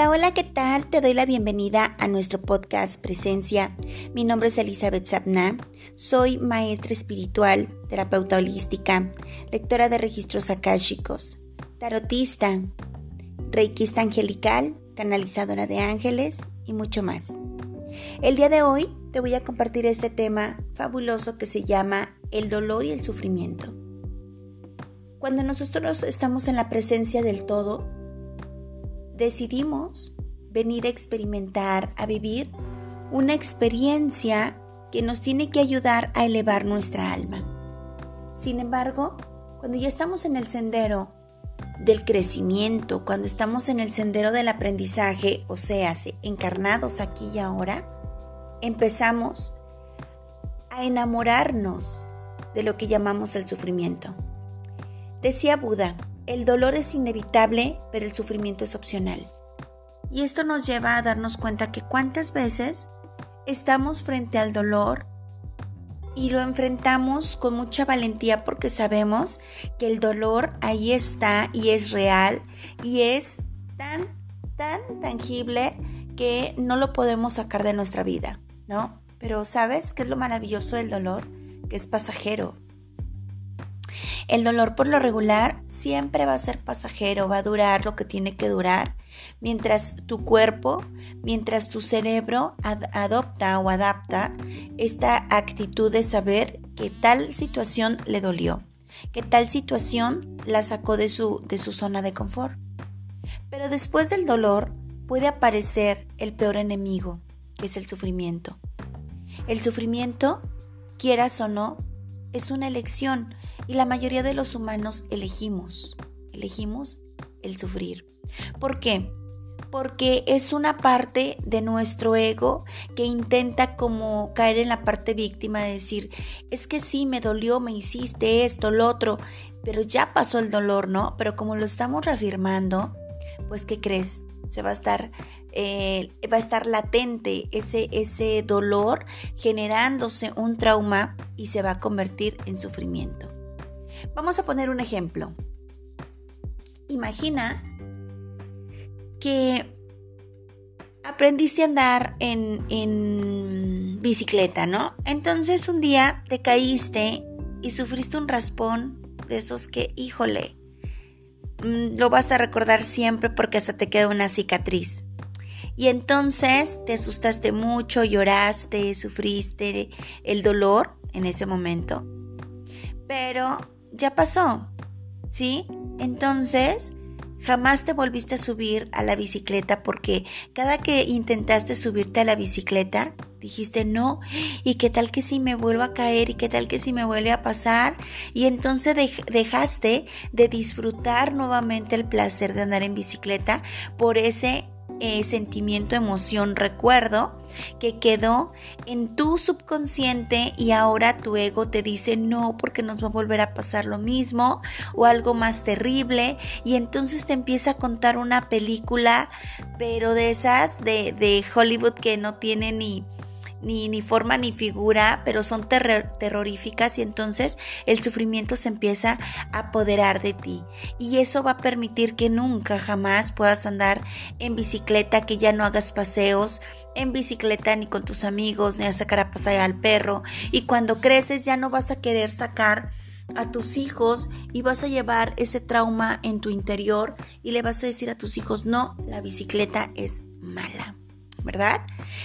Hola, hola, ¿qué tal? Te doy la bienvenida a nuestro podcast Presencia. Mi nombre es Elizabeth Sabna. Soy maestra espiritual, terapeuta holística, lectora de registros akáshicos, tarotista, reikista angelical, canalizadora de ángeles y mucho más. El día de hoy te voy a compartir este tema fabuloso que se llama el dolor y el sufrimiento. Cuando nosotros estamos en la presencia del todo, decidimos venir a experimentar, a vivir una experiencia que nos tiene que ayudar a elevar nuestra alma. Sin embargo, cuando ya estamos en el sendero del crecimiento, cuando estamos en el sendero del aprendizaje, o sea, encarnados aquí y ahora, empezamos a enamorarnos de lo que llamamos el sufrimiento. Decía Buda, el dolor es inevitable, pero el sufrimiento es opcional. Y esto nos lleva a darnos cuenta que cuántas veces estamos frente al dolor y lo enfrentamos con mucha valentía porque sabemos que el dolor ahí está y es real y es tan, tan tangible que no lo podemos sacar de nuestra vida, ¿no? Pero ¿sabes qué es lo maravilloso del dolor? Que es pasajero, el dolor por lo regular siempre va a ser pasajero, va a durar lo que tiene que durar, mientras tu cuerpo, mientras tu cerebro adopta o adapta esta actitud de saber que tal situación le dolió, que tal situación la sacó de su, de su zona de confort. Pero después del dolor puede aparecer el peor enemigo, que es el sufrimiento. El sufrimiento, quieras o no, es una elección y la mayoría de los humanos elegimos, elegimos el sufrir. ¿Por qué? Porque es una parte de nuestro ego que intenta como caer en la parte víctima de decir, es que sí, me dolió, me hiciste esto, lo otro, pero ya pasó el dolor, ¿no? Pero como lo estamos reafirmando, pues ¿qué crees? Se va a estar eh, va a estar latente ese, ese dolor generándose un trauma y se va a convertir en sufrimiento. Vamos a poner un ejemplo. Imagina que aprendiste a andar en, en bicicleta, ¿no? Entonces un día te caíste y sufriste un raspón de esos que, híjole, mm, lo vas a recordar siempre porque hasta te queda una cicatriz. Y entonces te asustaste mucho, lloraste, sufriste el dolor en ese momento. Pero ya pasó, ¿sí? Entonces, jamás te volviste a subir a la bicicleta porque cada que intentaste subirte a la bicicleta, dijiste no, y qué tal que si me vuelvo a caer y qué tal que si me vuelve a pasar, y entonces dejaste de disfrutar nuevamente el placer de andar en bicicleta por ese eh, sentimiento, emoción, recuerdo que quedó en tu subconsciente y ahora tu ego te dice no porque nos va a volver a pasar lo mismo o algo más terrible y entonces te empieza a contar una película pero de esas de, de Hollywood que no tiene ni ni, ni forma ni figura, pero son terroríficas y entonces el sufrimiento se empieza a apoderar de ti. Y eso va a permitir que nunca jamás puedas andar en bicicleta, que ya no hagas paseos en bicicleta ni con tus amigos, ni a sacar a pasear al perro. Y cuando creces ya no vas a querer sacar a tus hijos y vas a llevar ese trauma en tu interior y le vas a decir a tus hijos, no, la bicicleta es mala. ¿Verdad?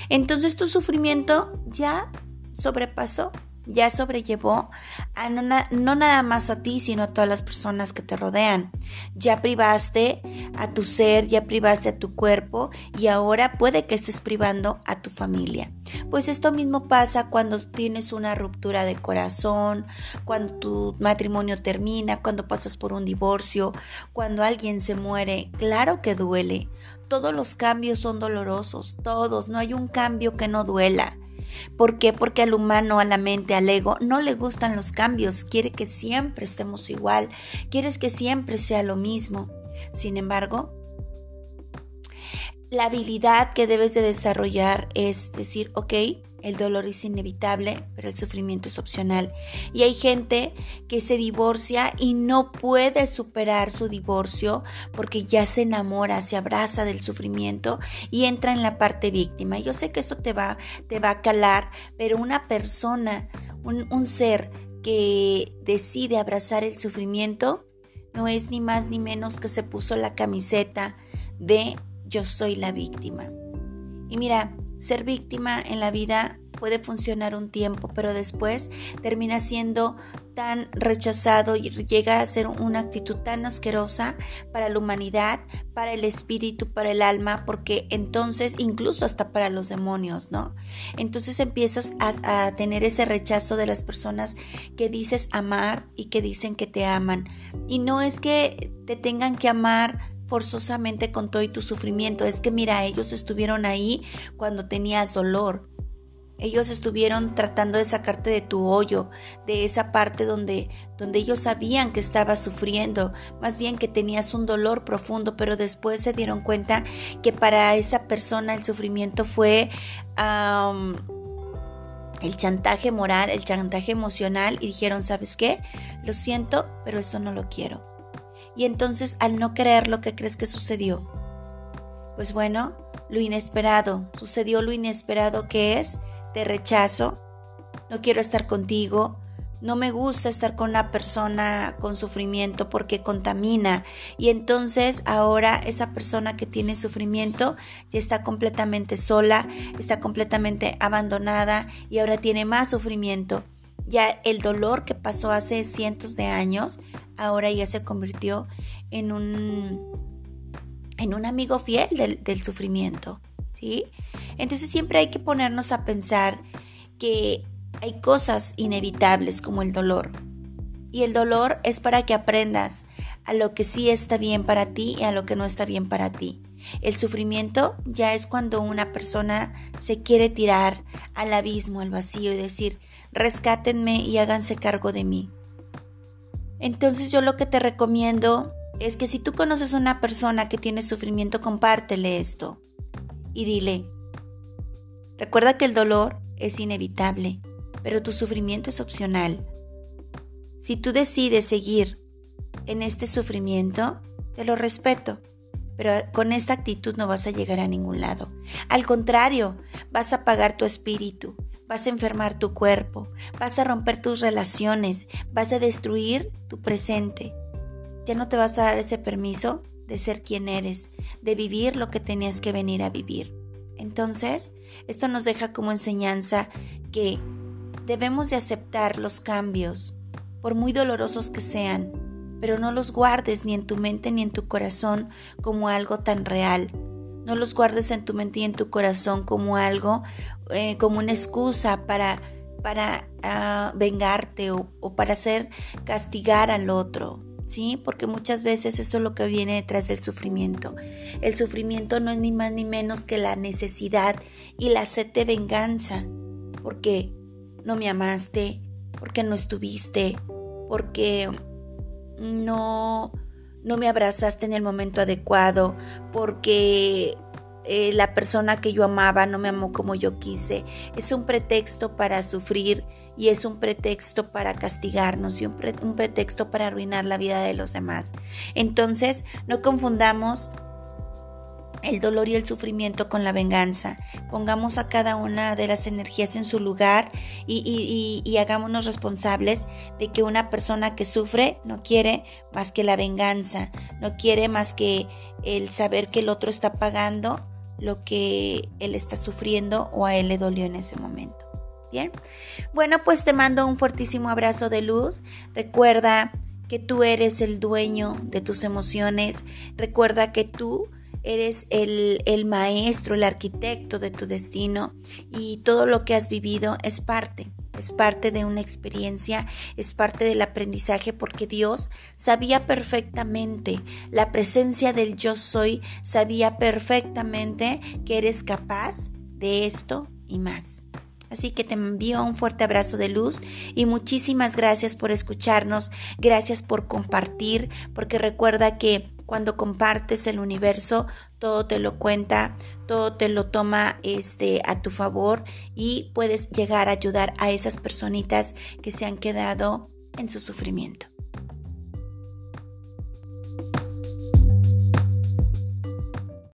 Entonces tu sufrimiento ya sobrepasó, ya sobrellevó a no, no, nada más a ti, sino a todas las personas que te rodean. Ya privaste a tu ser, ya privaste a tu cuerpo y ahora puede que estés privando a tu familia. Pues esto mismo pasa cuando tienes una ruptura de corazón, cuando tu matrimonio termina, cuando pasas por un divorcio, cuando alguien se muere. Claro que duele. Todos los cambios son dolorosos, todos, no hay un cambio que no duela. ¿Por qué? Porque al humano, a la mente, al ego, no le gustan los cambios, quiere que siempre estemos igual, quieres que siempre sea lo mismo. Sin embargo, la habilidad que debes de desarrollar es decir, ok, El dolor es inevitable, pero el sufrimiento es opcional. Y hay gente que se divorcia y no puede superar su divorcio porque ya se enamora, se abraza del sufrimiento y entra en la parte víctima. Yo sé que esto te va, te va a calar, pero una persona, un, un ser que decide abrazar el sufrimiento, no es ni más ni menos que se puso la camiseta de yo soy la víctima. Y mira, ser víctima en la vida puede funcionar un tiempo, pero después termina siendo tan rechazado y llega a ser una actitud tan asquerosa para la humanidad, para el espíritu, para el alma, porque entonces incluso hasta para los demonios, ¿no? Entonces empiezas a, tener ese rechazo de las personas que dices amar y que dicen que te aman. Y no es que te tengan que amar forzosamente con todo y tu sufrimiento. Es que mira, ellos estuvieron ahí cuando tenías dolor. Ellos estuvieron tratando de sacarte de tu hoyo, de esa parte donde, donde ellos sabían que estabas sufriendo, más bien que tenías un dolor profundo, pero después se dieron cuenta que para esa persona el sufrimiento fue el chantaje moral, el chantaje emocional y dijeron, ¿sabes qué? Lo siento, pero esto no lo quiero y entonces al no creer lo que crees que sucedió. Pues bueno, lo inesperado, sucedió lo inesperado que es, te rechazo, no quiero estar contigo, no me gusta estar con una persona con sufrimiento porque contamina y entonces ahora esa persona que tiene sufrimiento ya está completamente sola, está completamente abandonada y ahora tiene más sufrimiento. Ya el dolor que pasó hace cientos de años ahora ya se convirtió en un, en un amigo fiel del, del sufrimiento, ¿sí? Entonces siempre hay que ponernos a pensar que hay cosas inevitables como el dolor. Y el dolor es para que aprendas a lo que sí está bien para ti y a lo que no está bien para ti. El sufrimiento ya es cuando una persona se quiere tirar al abismo, al vacío y decir, rescátenme y háganse cargo de mí. Entonces yo lo que te recomiendo es que si tú conoces a una persona que tiene sufrimiento, compártele esto y dile, recuerda que el dolor es inevitable, pero tu sufrimiento es opcional. Si tú decides seguir en este sufrimiento, te lo respeto, pero con esta actitud no vas a llegar a ningún lado. Al contrario, vas a pagar tu espíritu, vas a enfermar tu cuerpo, vas a romper tus relaciones, vas a destruir tu presente. Ya no te vas a dar ese permiso de ser quien eres, de vivir lo que tenías que venir a vivir. Entonces, esto nos deja como enseñanza que debemos de aceptar los cambios, por muy dolorosos que sean, pero no los guardes ni en tu mente ni en tu corazón como algo tan real, no los guardes en tu mente y en tu corazón como algo, eh, como una excusa para, para ah, vengarte o, o para hacer castigar al otro. ¿Sí? Porque muchas veces eso es lo que viene detrás del sufrimiento. El sufrimiento no es ni más ni menos que la necesidad y la sed de venganza. Porque no me amaste, porque no estuviste, porque no no me abrazaste en el momento adecuado, porque eh, la persona que yo amaba no me amó como yo quise. Es un pretexto para sufrir y es un pretexto para castigarnos y un, pretexto para arruinar la vida de los demás. Entonces, no confundamos el dolor y el sufrimiento con la venganza. Pongamos a cada una de las energías en su lugar y, y, hagámonos responsables de que una persona que sufre no quiere más que la venganza, no quiere más que el saber que el otro está pagando lo que él está sufriendo o a él le dolió en ese momento. Bien, bueno, pues te mando un fuertísimo abrazo de luz. Recuerda que tú eres el dueño de tus emociones. Recuerda que tú eres el, maestro, el arquitecto de tu destino y todo lo que has vivido es parte, es parte de una experiencia, es parte del aprendizaje porque Dios sabía perfectamente, la presencia del yo soy sabía perfectamente que eres capaz de esto y más. Así que te envío un fuerte abrazo de luz y muchísimas gracias por escucharnos, gracias por compartir, porque recuerda que cuando compartes el universo, todo te lo cuenta, todo te lo toma este, a tu favor y puedes llegar a ayudar a esas personitas que se han quedado en su sufrimiento.